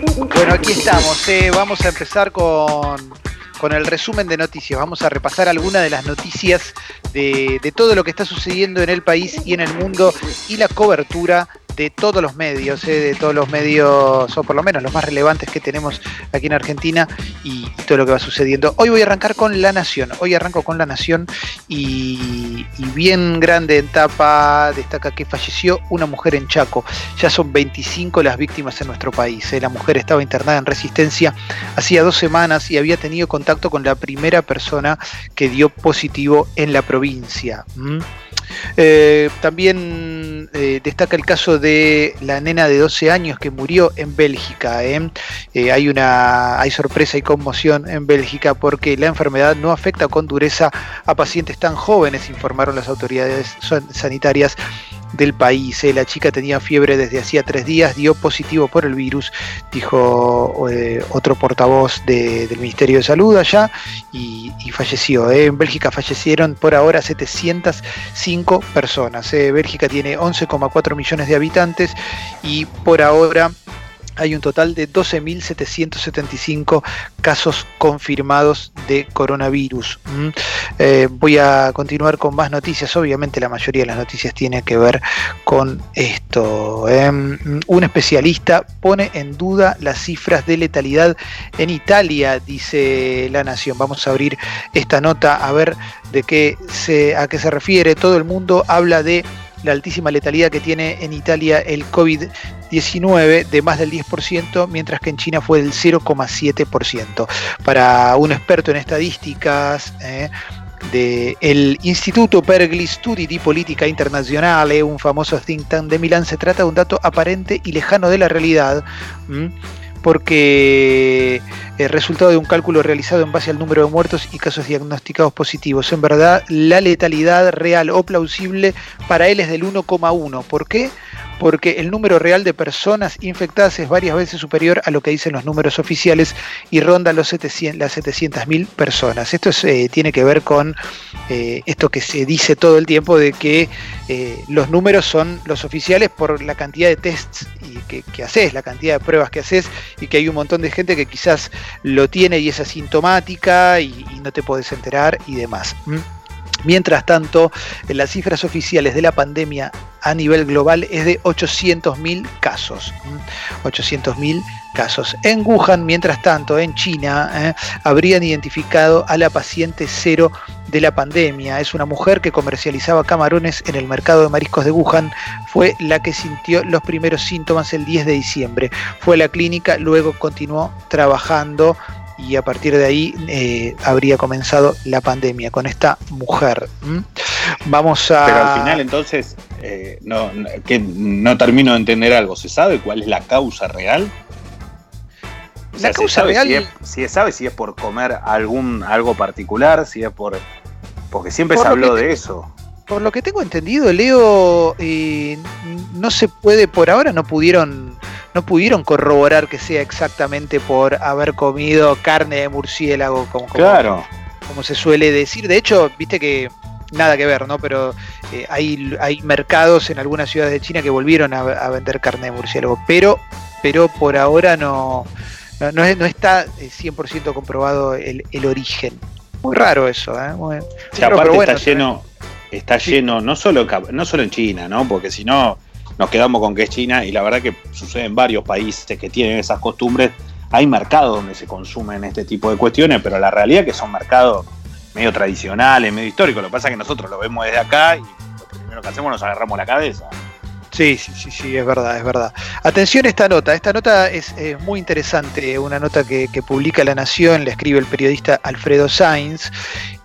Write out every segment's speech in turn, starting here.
Bueno, aquí estamos. eh, Vamos a empezar con, con el resumen de noticias. Vamos a repasar algunas de las noticias de, de todo lo que está sucediendo en el país y en el mundo y la cobertura de todos los medios, eh, de todos los medios, o por lo menos los más relevantes que tenemos aquí en Argentina y, todo lo que va sucediendo. Hoy voy a arrancar con La Nación. Hoy arranco con La Nación y, bien grande en tapa destaca que falleció una mujer en Chaco. Ya son 25 las víctimas en nuestro país. eh. La mujer estaba internada en resistencia hacía dos semanas y había tenido contacto con la primera persona que dio positivo en la provincia. Eh, también eh, destaca el caso de la nena de 12 años que murió en Bélgica. ¿eh? Eh, hay una hay sorpresa y conmoción en Bélgica porque la enfermedad no afecta con dureza a pacientes tan jóvenes, informaron las autoridades san- sanitarias del país. ¿eh? La chica tenía fiebre desde hacía tres días, dio positivo por el virus, dijo eh, otro portavoz de- del Ministerio de Salud allá, y, falleció. ¿eh? En Bélgica fallecieron por ahora 705 personas. Bélgica tiene 11,4 millones de habitantes y por ahora hay un total de 12.775 casos confirmados de coronavirus. Eh, voy a continuar con más noticias. Obviamente la mayoría de las noticias tiene que ver con esto. ¿eh? Un especialista pone en duda las cifras de letalidad en Italia, dice La Nación. Vamos a abrir esta nota a ver de qué se, a qué se refiere. Todo el mundo habla de la altísima letalidad que tiene en Italia el COVID-19 de más del 10%, mientras que en China fue del 0,7%. Para un experto en estadísticas, eh, del Instituto per gli Studi di Politica Internazionale, un famoso think tank de Milán, se trata de un dato aparente y lejano de la realidad. Porque el resultado de un cálculo realizado en base al número de muertos y casos diagnosticados positivos. En verdad, la letalidad real o plausible para él es del 1,1. ¿Por qué? Porque el número real de personas infectadas es varias veces superior a lo que dicen los números oficiales y ronda los 700, las 700.000 personas. Esto es, eh, tiene que ver con eh, esto que se dice todo el tiempo de que eh, los números son los oficiales por la cantidad de tests que, haces, la cantidad de pruebas que haces y que hay un montón de gente que quizás lo tiene y es asintomática y, no te podés enterar y demás. ¿m? Mientras tanto, las cifras oficiales de la pandemia a nivel global es de 800.000 casos. ¿m? 800.000 casos. En Wuhan, mientras tanto, en China, eh, habrían identificado a la paciente cero de la pandemia. Es una mujer que comercializaba camarones en el mercado de mariscos de Wuhan. Fue la que sintió los primeros síntomas el 10 de diciembre. Fue a la clínica, luego continuó trabajando y a partir de ahí eh, habría comenzado la pandemia con esta mujer. Vamos a... Pero al final entonces, eh, no, no- que no termino de entender algo. ¿Se sabe cuál es la causa real? O La ¿se causa sabe real- Si es, si es- sabe si es por comer algún algo particular, si es por... Porque siempre Por se habló de te- eso. Por lo que tengo entendido, Leo, eh, no se puede, por ahora no pudieron, no pudieron corroborar que sea exactamente por haber comido carne de murciélago, como, como- Claro. como se suele decir. De hecho, viste que nada que ver, ¿no? Pero eh, hay, hay mercados en algunas ciudades de China que volvieron a, a vender carne de murciélago, pero, pero por ahora no, no, no no está eh, 100% comprobado el, el origen. Muy raro eso, ¿eh? Muy- aparte pero bueno, está lleno, está Sí. lleno, no solo, no solo en China, ¿no? Porque si no, nos quedamos con que es China y la verdad que sucede en varios países que tienen esas costumbres. Hay mercados donde se consumen este tipo de cuestiones, pero la realidad es que son mercados medio tradicionales, medio históricos. Lo que pasa es que nosotros lo vemos desde acá y lo primero que hacemos nos agarramos la cabeza. Sí, sí, sí, sí, es verdad, es verdad. Atención a esta nota, esta nota es eh, muy interesante, una nota que, publica La Nación, la escribe el periodista Alfredo Sainz,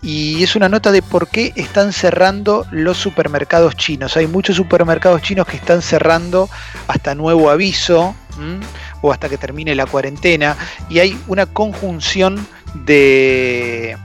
y es una nota de por qué están cerrando los supermercados chinos. Hay muchos supermercados chinos que están cerrando hasta nuevo aviso, o hasta que termine la cuarentena, y hay una conjunción de-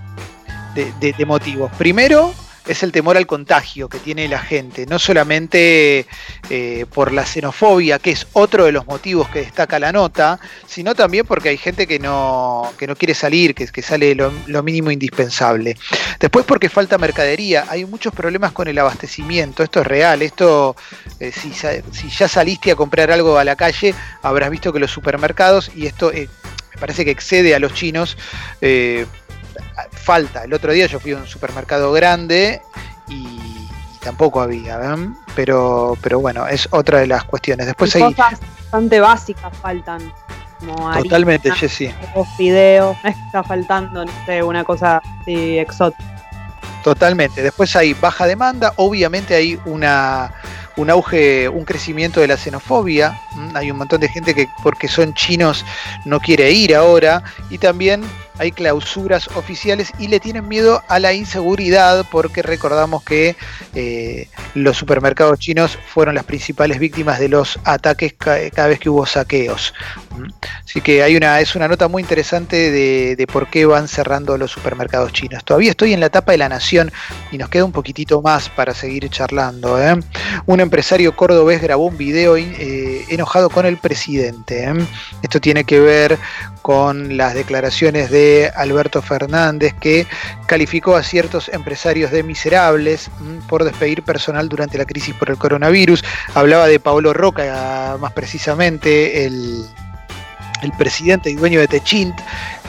de motivos. Primero, es el temor al contagio que tiene la gente, no solamente eh, por la xenofobia, que es otro de los motivos que destaca la nota, sino también porque hay gente que no, que no quiere salir, que, que sale lo, mínimo indispensable. Después porque falta mercadería, hay muchos problemas con el abastecimiento, esto es real, esto, eh, si, si, ya saliste a comprar algo a la calle, habrás visto que los supermercados, y esto eh, me parece que excede a los chinos, falta. El otro día yo fui a un supermercado grande y, tampoco había, Pero, pero bueno, es otra de las cuestiones. Después hay cosas bastante básicas faltan. Como Totalmente, Jessy. Videos, está faltando, no sé, una cosa así exótica. Totalmente. Después hay baja demanda, obviamente hay una un auge, un crecimiento de la xenofobia. Hay un montón de gente que porque son chinos no quiere ir ahora. Y también hay clausuras oficiales y le tienen miedo a la inseguridad porque recordamos que eh, los supermercados chinos fueron las principales víctimas de los ataques cada vez que hubo saqueos. Así que hay una, es una nota muy interesante de, por qué van cerrando los supermercados chinos. Todavía estoy en la etapa de la nación y nos queda un poquitito más para seguir charlando. ¿eh? Un empresario cordobés grabó un video eh, enojado con el presidente. Esto tiene que ver con las declaraciones de Alberto Fernández que calificó a ciertos empresarios de miserables mm, por despedir personal durante la crisis por el coronavirus. Hablaba de Pablo Roca, más precisamente el, el presidente y dueño de Techint,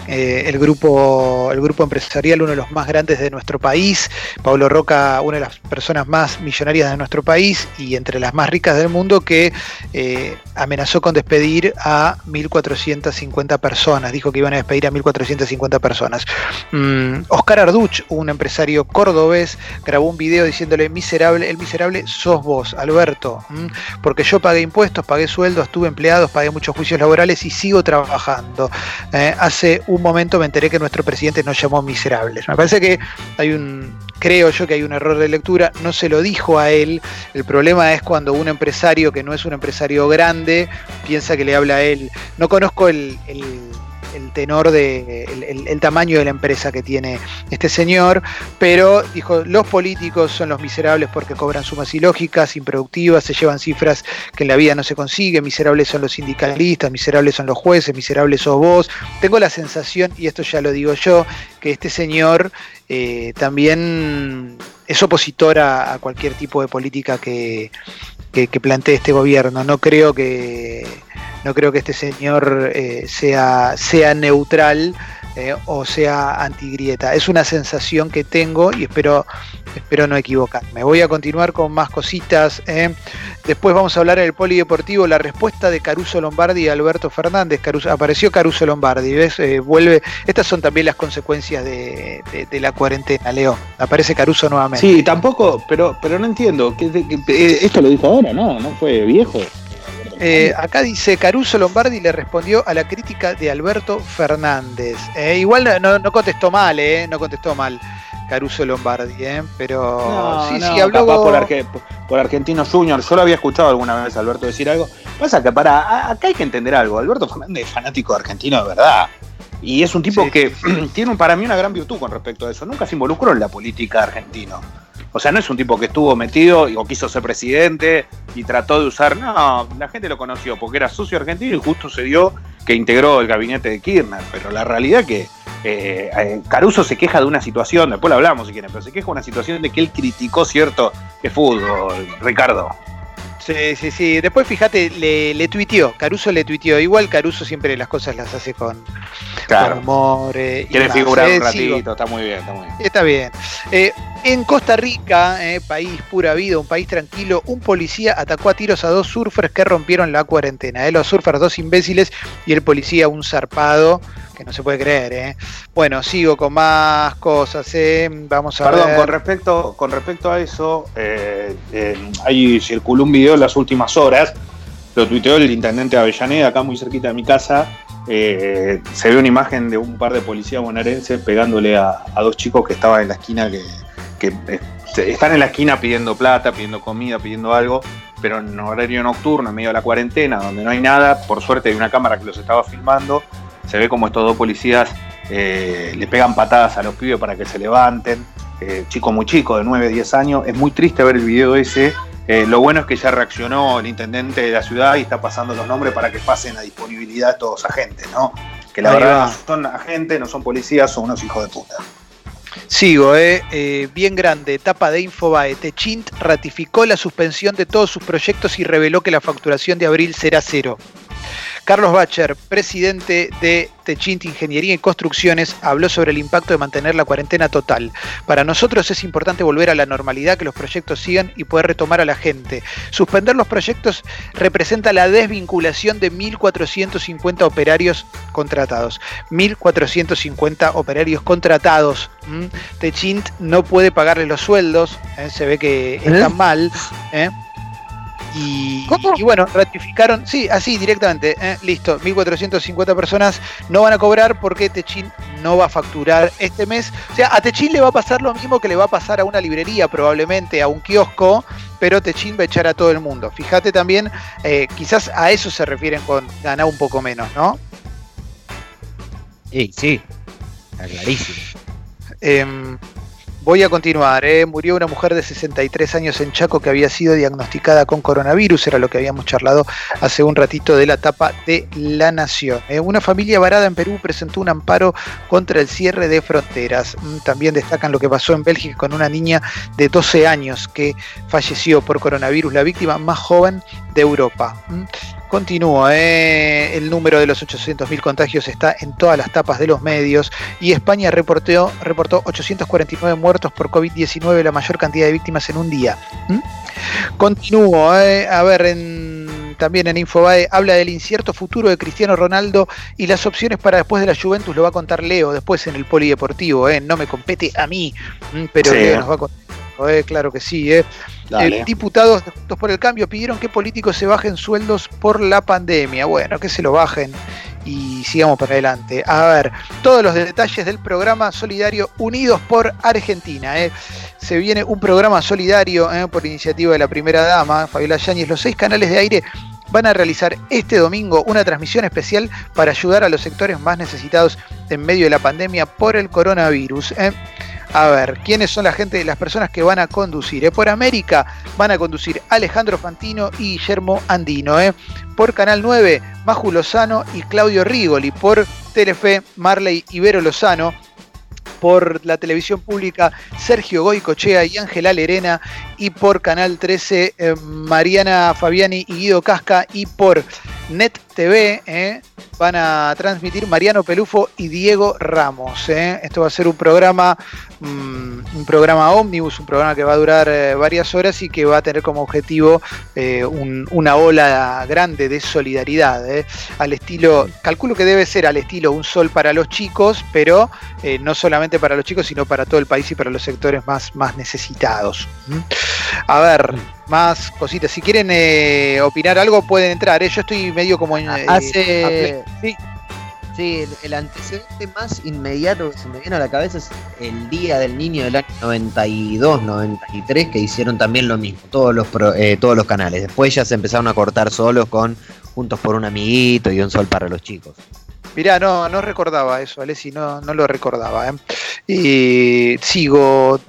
eh, el, grupo, el grupo empresarial, uno de los más grandes de nuestro país, Pablo Roca, una de las personas más millonarias de nuestro país y entre las más ricas del mundo, que eh, amenazó con despedir a 1.450 personas, dijo que iban a despedir a 1.450 personas. Mm, Oscar Arduch, un empresario cordobés, grabó un video diciéndole, miserable, el miserable sos vos, Alberto, porque yo pagué impuestos, pagué sueldos, tuve empleados, pagué muchos juicios laborales y sigo trabajando. Eh, hace un momento me enteré que nuestro presidente nos llamó miserables. Me parece que hay un, creo yo que hay un error de lectura, no se lo dijo a él, el problema es cuando un empresario que no es un empresario grande piensa que le habla a él. No conozco el tenor de el, tamaño de la empresa que tiene este señor, pero dijo, los políticos son los miserables porque cobran sumas ilógicas, improductivas, se llevan cifras que en la vida no se consigue, miserables son los sindicalistas, miserables son los jueces, miserables sos vos. Tengo la sensación, y esto ya lo digo yo, que este señor eh, también es opositor a, cualquier tipo de política que, que plantee este gobierno. No creo que no creo que este señor eh, sea, sea neutral eh, o sea antigrieta. Es una sensación que tengo y espero, espero no equivocarme. Voy a continuar con más cositas. Eh. Después vamos a hablar en el polideportivo la respuesta de Caruso Lombardi y Alberto Fernández. apareció Caruso Lombardi, ¿ves? vuelve. Estas son también las consecuencias de, la cuarentena, Leo. Aparece Caruso nuevamente. Sí, tampoco, pero, pero no entiendo. esto lo dijo ahora, ¿no? ¿No fue viejo? Eh, acá dice Caruso Lombardi le respondió a la crítica de Alberto Fernández. Eh, igual no, contestó mal, eh, no contestó mal Caruso Lombardi, eh, pero sí, sí, habló por, por, Argentino Junior. Yo lo había escuchado alguna vez a Alberto decir algo. Pasa que para acá hay que entender algo. Alberto Fernández es fanático de argentino de verdad. Y es un tipo que tiene para mí una gran virtud con respecto a eso. Nunca se involucró en la política argentina. O sea, no es un tipo que estuvo metido o quiso ser presidente y trató de usar. No, la gente lo conoció porque era socio argentino y justo se dio que integró el gabinete de Kirchner. Pero la realidad que eh, eh, Caruso se queja de una situación, después lo hablamos si quieren, pero se queja de una situación de que él criticó cierto de fútbol, Ricardo. Sí, sí, sí. Después fíjate, le, le tuiteó, Caruso le tuiteó. Igual Caruso siempre las cosas las hace con, humor. Eh, Quiere figurar un ratito, está muy bien, está muy bien. Está bien. En Costa Rica, eh, país pura vida, un país tranquilo, un policía atacó a tiros a dos surfers que rompieron la cuarentena. Eh. Los surfers, dos imbéciles, y el policía, un zarpado, que no se puede creer. Eh. Bueno, sigo con más cosas. Eh. Vamos a Perdón, con respecto, con respecto a eso, ahí circuló un video en las últimas horas, lo tuiteó el intendente de Avellaneda, acá muy cerquita de mi casa. se ve una imagen de un par de policías bonaerenses pegándole a dos chicos que estaban en la esquina que que eh, están en la esquina pidiendo plata, pidiendo comida, pidiendo algo, pero en horario nocturno, en medio de la cuarentena, donde no hay nada, por suerte hay una cámara que los estaba filmando, se ve como estos dos policías eh, le pegan patadas a los pibes para que se levanten. chico muy chico, de 9, 10 años. Es muy triste ver el video ese. lo bueno es que ya reaccionó el intendente de la ciudad y está pasando los nombres para que pasen a disponibilidad todos agentes, ¿no? Que la verdad no son agentes, no son policías, son unos hijos de puta. Sigo, eh, eh, bien grande, etapa de Infobae. Techint ratificó la suspensión de todos sus proyectos y reveló que la facturación de abril será cero. Carlos Bacher, presidente de Techint Ingeniería y Construcciones, habló sobre el impacto de mantener la cuarentena total. Para nosotros es importante volver a la normalidad, que los proyectos sigan y poder retomar a la gente. Suspender los proyectos representa la desvinculación de 1.450 operarios contratados. 1.450 operarios contratados. Techint no puede pagarle los sueldos, ¿eh? se ve que ¿Eh? están mal. ¿eh? Y, bueno, ratificaron, sí, así directamente, ¿eh? listo, 1.450 personas no van a cobrar porque Techin no va a facturar este mes. O sea, a Techin le va a pasar lo mismo que le va a pasar a una librería, probablemente a un kiosco, pero Techin va a echar a todo el mundo. Fíjate también, eh, quizás a eso se refieren con ganar un poco menos, ¿no? Sí, sí, está clarísimo. Em, Voy a continuar. ¿eh? Murió una mujer de 63 años en Chaco que había sido diagnosticada con coronavirus. Era lo que habíamos charlado hace un ratito de la etapa de La Nación. ¿eh? Una familia varada en Perú presentó un amparo contra el cierre de fronteras. Mm, también destacan lo que pasó en Bélgica con una niña de 12 años que falleció por coronavirus, la víctima más joven de Europa. Mm. Continúa, eh, el número de los 800.000 contagios está en todas las tapas de los medios y España reportó, reportó 849 muertos por COVID-19, la mayor cantidad de víctimas en un día. ¿Mm? Continúo, eh, a ver, en, también en Infobae habla del incierto futuro de Cristiano Ronaldo y las opciones para después de la Juventus lo va a contar Leo después en el Polideportivo, eh, no me compete a mí, pero Leo nos va a contar eh, claro que sí. Eh. eh diputados de Juntos por el Cambio pidieron que políticos se bajen sueldos por la pandemia. Bueno, que se lo bajen y sigamos para adelante. A ver, todos los detalles del programa solidario Unidos por Argentina. Eh. Se viene un programa solidario por iniciativa de la primera dama, Fabiola Yáñez. Los seis canales de aire van a realizar este domingo una transmisión especial para ayudar a los sectores más necesitados en medio de la pandemia por el coronavirus. A ver, ¿quiénes son la gente, las personas que van a conducir? Eh, por América van a conducir Alejandro Fantino y Guillermo Andino. Eh. Por Canal 9, Maju Lozano y Claudio Rigoli. Por Telefe, Marley Ibero Lozano por la televisión pública Sergio Goicochea y Ángela Lerena y por Canal 13 eh, Mariana Fabiani y Guido Casca y por Net TV eh, van a transmitir Mariano Pelufo y Diego Ramos. Eh. Esto va a ser un programa, mm, un programa ómnibus, un programa que va a durar eh, varias horas y que va a tener como objetivo una ola grande de solidaridad. Al estilo, calculo que debe ser al estilo un sol para los chicos, pero no solamente para los chicos, sino para todo el país y para los sectores más, más necesitados. A ver, más cositas. Si quieren eh, opinar algo, pueden entrar. ¿eh? Yo estoy medio como en. Eh, Hace. sí. Sí, el, antecedente más inmediato que se me viene a la cabeza es el Día del Niño del año 92, 93, que hicieron también lo mismo, todos los, todos los canales. Después ya se empezaron a cortar solos con Juntos por un Amiguito y Un Sol para los Chicos. Mirá, no, no recordaba eso, Alessi, no, no lo recordaba. ¿eh? sigo,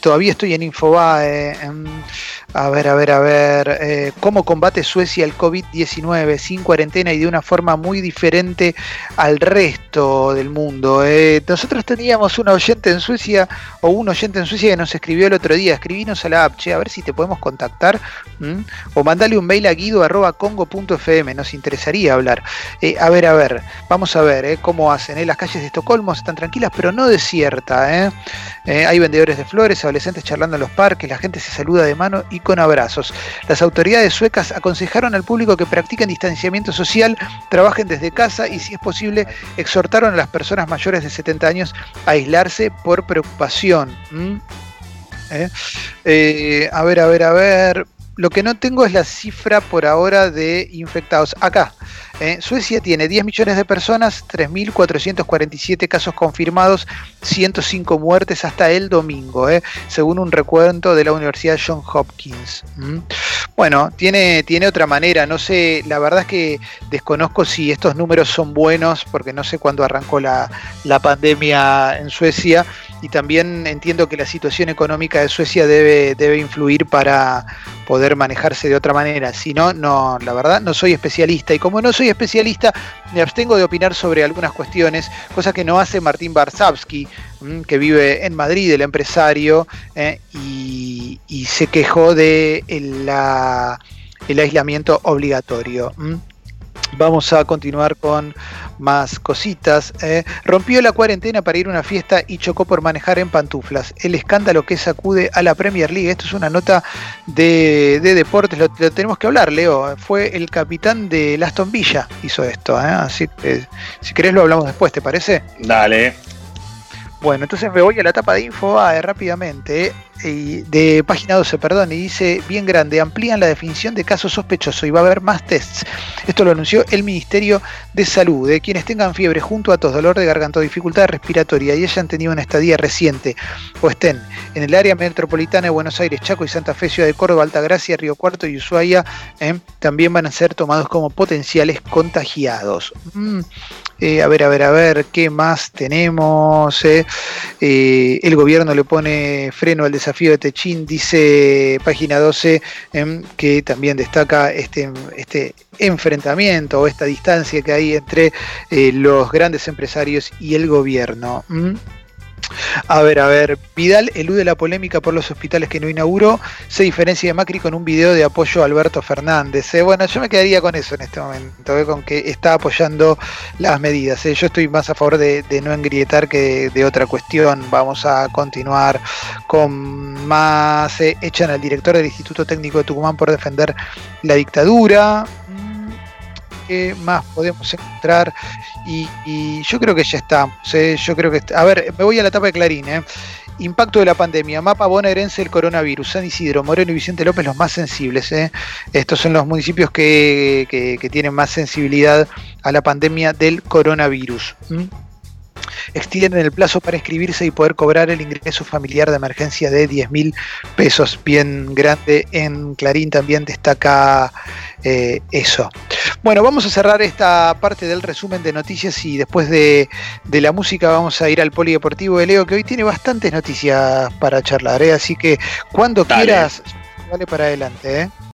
todavía estoy en Infobae. A ver, a ver, a ver. Eh, ¿Cómo combate Suecia el COVID-19 sin cuarentena y de una forma muy diferente al resto del mundo? Eh, nosotros teníamos un oyente en Suecia o un oyente en Suecia que nos escribió el otro día. Escribinos a la app, che, a ver si te podemos contactar. O mandale un mail a guido.congo.fm. Nos interesaría hablar. Eh, a ver, a ver. Vamos a ver cómo hacen. Las calles de Estocolmo están tranquilas, pero no desiertas. hay vendedores de flores, adolescentes charlando en los parques, la gente se saluda de mano y con abrazos. Las autoridades suecas aconsejaron al público que practiquen distanciamiento social, trabajen desde casa y si es posible exhortaron a las personas mayores de 70 años a aislarse por preocupación. ¿Eh? Eh, a ver, a ver, a ver. Lo que no tengo es la cifra por ahora de infectados. Acá, ¿eh? Suecia tiene 10 millones de personas, 3.447 casos confirmados, 105 muertes hasta el domingo, ¿eh? según un recuento de la Universidad John Hopkins. Bueno, tiene, tiene otra manera, no sé, la verdad es que desconozco si estos números son buenos, porque no sé cuándo arrancó la, la pandemia en Suecia, y también entiendo que la situación económica de Suecia debe, debe influir para poder manejarse de otra manera. Si no, no, la verdad no soy especialista y como no soy especialista me abstengo de opinar sobre algunas cuestiones, cosa que no hace Martín Barsavsky, mm, que vive en Madrid, el empresario, eh, y, se quejó de el, el aislamiento obligatorio. Mm. Vamos a continuar con más cositas. Eh. Rompió la cuarentena para ir a una fiesta y chocó por manejar en pantuflas. El escándalo que sacude a la Premier League. Esto es una nota de, deportes, lo, tenemos que hablar, Leo. Fue el capitán de Aston Villa, hizo esto. Eh. Así que si querés lo hablamos después, ¿te parece? Dale. Bueno, entonces me voy a la etapa de Infobae rápidamente, de página 12, perdón, y dice, bien grande, amplían la definición de caso sospechoso y va a haber más tests. Esto lo anunció el Ministerio de Salud. De quienes tengan fiebre junto a tos, dolor de garganta o dificultad respiratoria y hayan tenido una estadía reciente o estén en el área metropolitana de Buenos Aires, Chaco y Santa Fe, Ciudad de Córdoba, Altagracia, Río Cuarto y Ushuaia, eh, también van a ser tomados como potenciales contagiados. Mm, eh, a ver, a ver, a ver, ¿qué más tenemos? Eh, el gobierno le pone freno al desafío de Techín, dice página 12, em, que también destaca este, este enfrentamiento o esta distancia que hay entre los grandes empresarios y el gobierno. A ver, a ver, Vidal elude la polémica por los hospitales que no inauguró, se diferencia de Macri con un video de apoyo a Alberto Fernández. ¿eh? Bueno, yo me quedaría con eso en este momento, ¿eh? con que está apoyando las medidas. ¿eh? Yo estoy más a favor de, no engrietar que de, otra cuestión. Vamos a continuar con más. echan al director del Instituto Técnico de Tucumán por defender la dictadura qué más podemos encontrar. Y, yo creo que ya estamos. ¿eh? Yo creo que. A ver, me voy a la etapa de Clarín. ¿eh? Impacto de la pandemia. Mapa bonaerense del coronavirus. San Isidro, Moreno y Vicente López, los más sensibles. ¿eh? Estos son los municipios que, tienen más sensibilidad a la pandemia del coronavirus extienden el plazo para inscribirse y poder cobrar el ingreso familiar de emergencia de 10 mil pesos. Bien grande en Clarín también destaca eh, eso. Bueno, vamos a cerrar esta parte del resumen de noticias y después de, la música vamos a ir al polideportivo de Leo, que hoy tiene bastantes noticias para charlar, ¿eh? así que cuando quieras, vale para adelante. ¿eh?